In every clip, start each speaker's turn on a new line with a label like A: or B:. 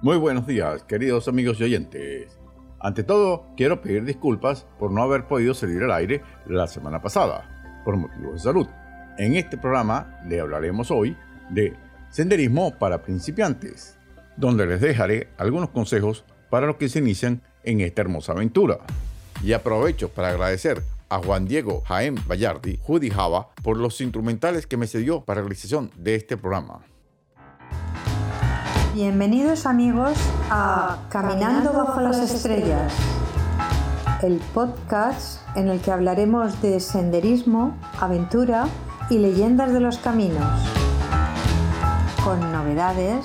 A: Muy buenos días, queridos amigos y oyentes. Ante todo, quiero pedir disculpas por no haber podido salir al aire la semana pasada, por motivos de salud. En este programa le hablaremos hoy de senderismo para principiantes, donde les dejaré algunos consejos para los que se inician en esta hermosa aventura. Y aprovecho para agradecer a Juan Diego Jaén Vallardi, Judy Java, por los instrumentales que me cedió para la realización de este programa.
B: Bienvenidos amigos a Caminando bajo las estrellas, el podcast en el que hablaremos de senderismo, aventura y leyendas de los caminos, con novedades,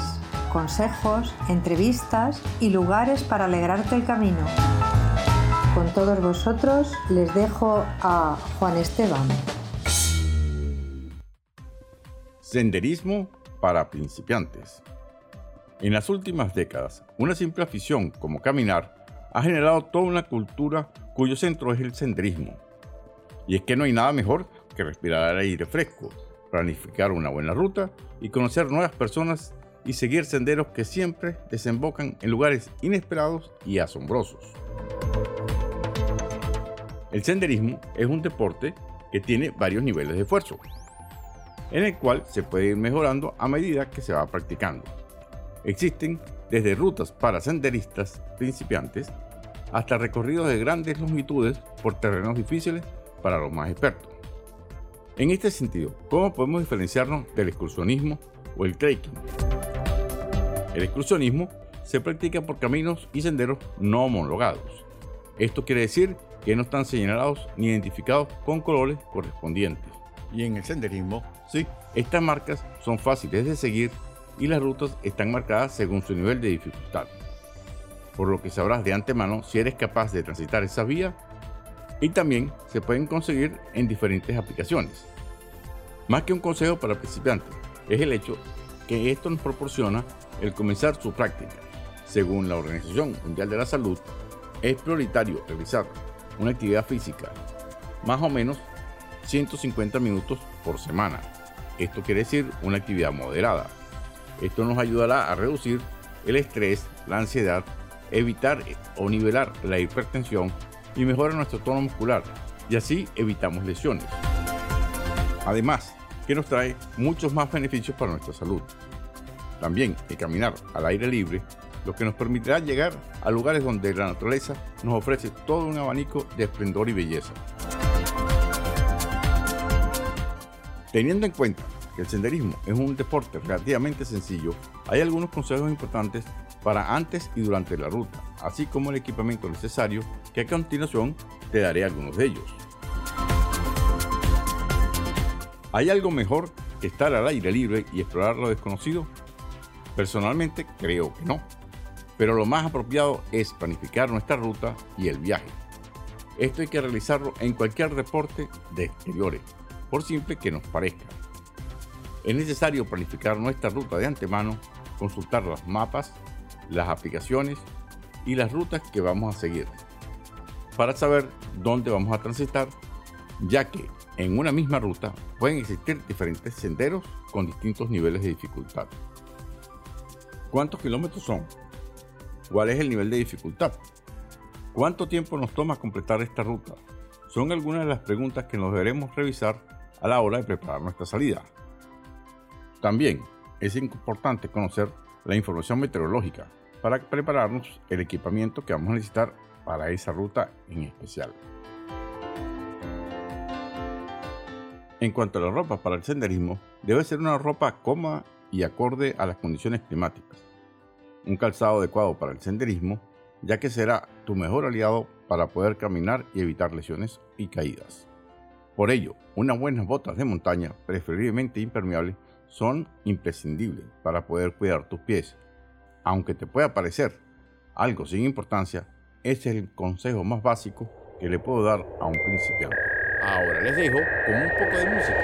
B: consejos, entrevistas y lugares para alegrarte el camino. Con todos vosotros les dejo a Juan Esteban.
A: Senderismo para principiantes. En las últimas décadas, una simple afición como caminar ha generado toda una cultura cuyo centro es el senderismo. Y es que no hay nada mejor que respirar aire fresco, planificar una buena ruta y conocer nuevas personas y seguir senderos que siempre desembocan en lugares inesperados y asombrosos. El senderismo es un deporte que tiene varios niveles de esfuerzo, en el cual se puede ir mejorando a medida que se va practicando. Existen desde rutas para senderistas principiantes hasta recorridos de grandes longitudes por terrenos difíciles para los más expertos. En este sentido, ¿cómo podemos diferenciarnos del excursionismo o el trekking? El excursionismo se practica por caminos y senderos no homologados. Esto quiere decir que no están señalados ni identificados con colores correspondientes. Y en el senderismo, sí, estas marcas son fáciles de seguir y las rutas están marcadas según su nivel de dificultad, por lo que sabrás de antemano si eres capaz de transitar esa vía y también se pueden conseguir en diferentes aplicaciones. Más que un consejo para principiantes, es el hecho que esto nos proporciona el comenzar su práctica. Según la Organización Mundial de la Salud, es prioritario realizar una actividad física más o menos 150 minutos por semana. Esto quiere decir una actividad moderada, esto nos ayudará a reducir el estrés, la ansiedad, evitar o nivelar la hipertensión y mejora nuestro tono muscular y así evitamos lesiones. Además, que nos trae muchos más beneficios para nuestra salud. También el caminar al aire libre, lo que nos permitirá llegar a lugares donde la naturaleza nos ofrece todo un abanico de esplendor y belleza. Teniendo en cuenta que el senderismo es un deporte relativamente sencillo, hay algunos consejos importantes para antes y durante la ruta, así como el equipamiento necesario que a continuación te daré algunos de ellos. ¿Hay algo mejor que estar al aire libre y explorar lo desconocido? Personalmente creo que no, pero lo más apropiado es planificar nuestra ruta y el viaje. Esto hay que realizarlo en cualquier deporte de exteriores, por simple que nos parezca. Es necesario planificar nuestra ruta de antemano, consultar los mapas, las aplicaciones y las rutas que vamos a seguir para saber dónde vamos a transitar, ya que en una misma ruta pueden existir diferentes senderos con distintos niveles de dificultad. ¿Cuántos kilómetros son? ¿Cuál es el nivel de dificultad? ¿Cuánto tiempo nos toma completar esta ruta? Son algunas de las preguntas que nos deberemos revisar a la hora de preparar nuestra salida. También es importante conocer la información meteorológica para prepararnos el equipamiento que vamos a necesitar para esa ruta en especial. En cuanto a la ropa para el senderismo, debe ser una ropa cómoda y acorde a las condiciones climáticas. Un calzado adecuado para el senderismo, ya que será tu mejor aliado para poder caminar y evitar lesiones y caídas. Por ello, unas buenas botas de montaña, preferiblemente impermeables, son imprescindibles para poder cuidar tus pies. Aunque te pueda parecer algo sin importancia, ese es el consejo más básico que le puedo dar a un principiante. Ahora les dejo con un poco de música.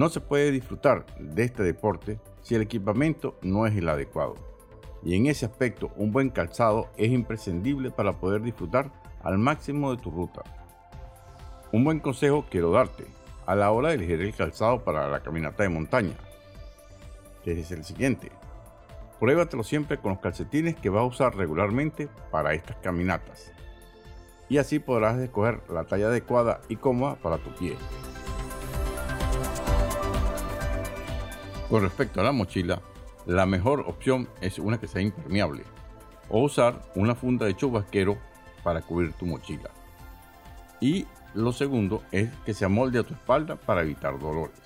A: No se puede disfrutar de este deporte si el equipamiento no es el adecuado. Y en ese aspecto un buen calzado es imprescindible para poder disfrutar al máximo de tu ruta. Un buen consejo quiero darte a la hora de elegir el calzado para la caminata de montaña, que es el siguiente. Pruébatelo siempre con los calcetines que vas a usar regularmente para estas caminatas. Y así podrás escoger la talla adecuada y cómoda para tu pie. Con respecto a la mochila, la mejor opción es una que sea impermeable o usar una funda de chubasquero para cubrir tu mochila. Y lo segundo es que se amolde a tu espalda para evitar dolores.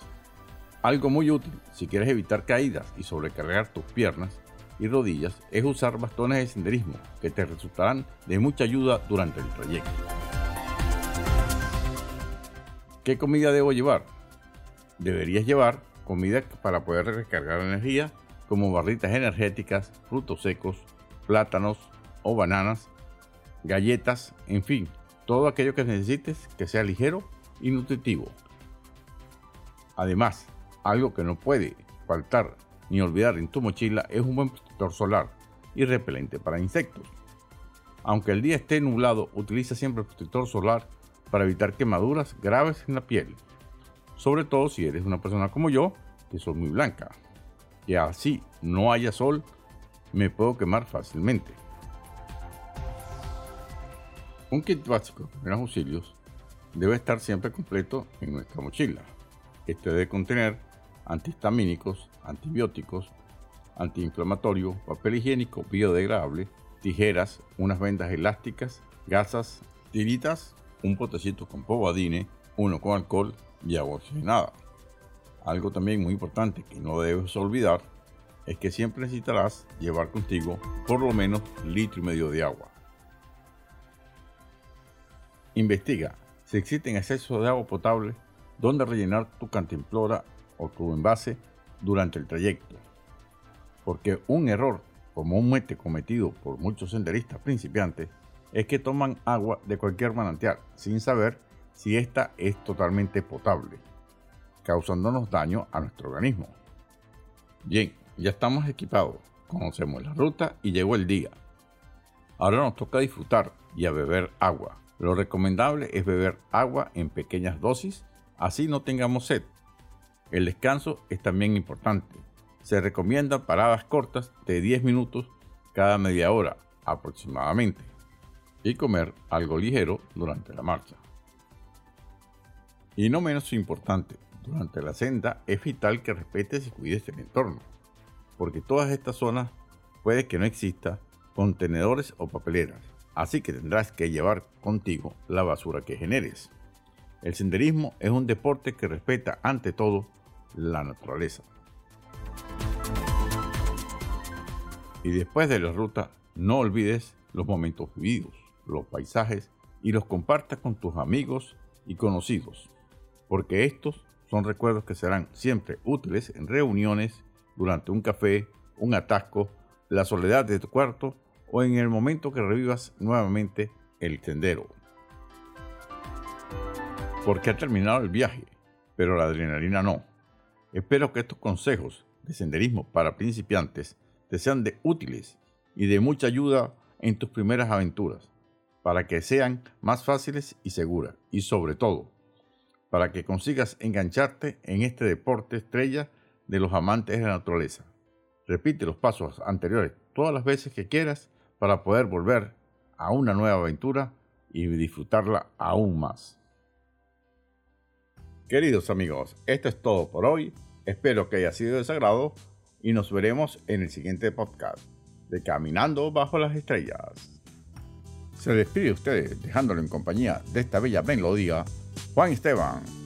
A: Algo muy útil si quieres evitar caídas y sobrecargar tus piernas y rodillas es usar bastones de senderismo que te resultarán de mucha ayuda durante el trayecto. ¿Qué comida debo llevar? Deberías llevar comida para poder recargar energía como barritas energéticas, frutos secos, plátanos o bananas, galletas, en fin, todo aquello que necesites que sea ligero y nutritivo. Además, algo que no puede faltar ni olvidar en tu mochila es un buen protector solar y repelente para insectos. Aunque el día esté nublado, utiliza siempre el protector solar para evitar quemaduras graves en la piel sobre todo si eres una persona como yo, que soy muy blanca. Y así no haya sol, me puedo quemar fácilmente. Un kit básico de primeros auxilios debe estar siempre completo en nuestra mochila. Este debe contener antihistamínicos, antibióticos, antiinflamatorio, papel higiénico biodegradable, tijeras, unas vendas elásticas, gasas, tiritas, un potecito con povadine, uno con alcohol y agua oxigenada. Algo también muy importante que no debes olvidar es que siempre necesitarás llevar contigo por lo menos litro y medio de agua. Investiga si existen excesos de agua potable donde rellenar tu cantimplora o tu envase durante el trayecto. Porque un error muete cometido por muchos senderistas principiantes es que toman agua de cualquier manantial sin saber si esta es totalmente potable, causándonos daño a nuestro organismo. Bien, ya estamos equipados, conocemos la ruta y llegó el día. Ahora nos toca disfrutar y a beber agua. Lo recomendable es beber agua en pequeñas dosis, así no tengamos sed. El descanso es también importante. Se recomiendan paradas cortas de 10 minutos cada media hora aproximadamente y comer algo ligero durante la marcha. Y no menos importante, durante la senda es vital que respetes y cuides el entorno, porque todas estas zonas puede que no exista contenedores o papeleras, así que tendrás que llevar contigo la basura que generes. El senderismo es un deporte que respeta ante todo la naturaleza. Y después de la ruta, no olvides los momentos vividos, los paisajes y los compartas con tus amigos y conocidos porque estos son recuerdos que serán siempre útiles en reuniones, durante un café, un atasco, la soledad de tu cuarto o en el momento que revivas nuevamente el sendero. Porque ha terminado el viaje, pero la adrenalina no. Espero que estos consejos de senderismo para principiantes te sean de útiles y de mucha ayuda en tus primeras aventuras, para que sean más fáciles y seguras, y sobre todo, para que consigas engancharte en este deporte estrella de los amantes de la naturaleza. Repite los pasos anteriores todas las veces que quieras para poder volver a una nueva aventura y disfrutarla aún más. Queridos amigos, esto es todo por hoy. Espero que haya sido de sagrado y nos veremos en el siguiente podcast de Caminando bajo las estrellas. Se despide de ustedes dejándolo en compañía de esta bella melodía Juan Esteban.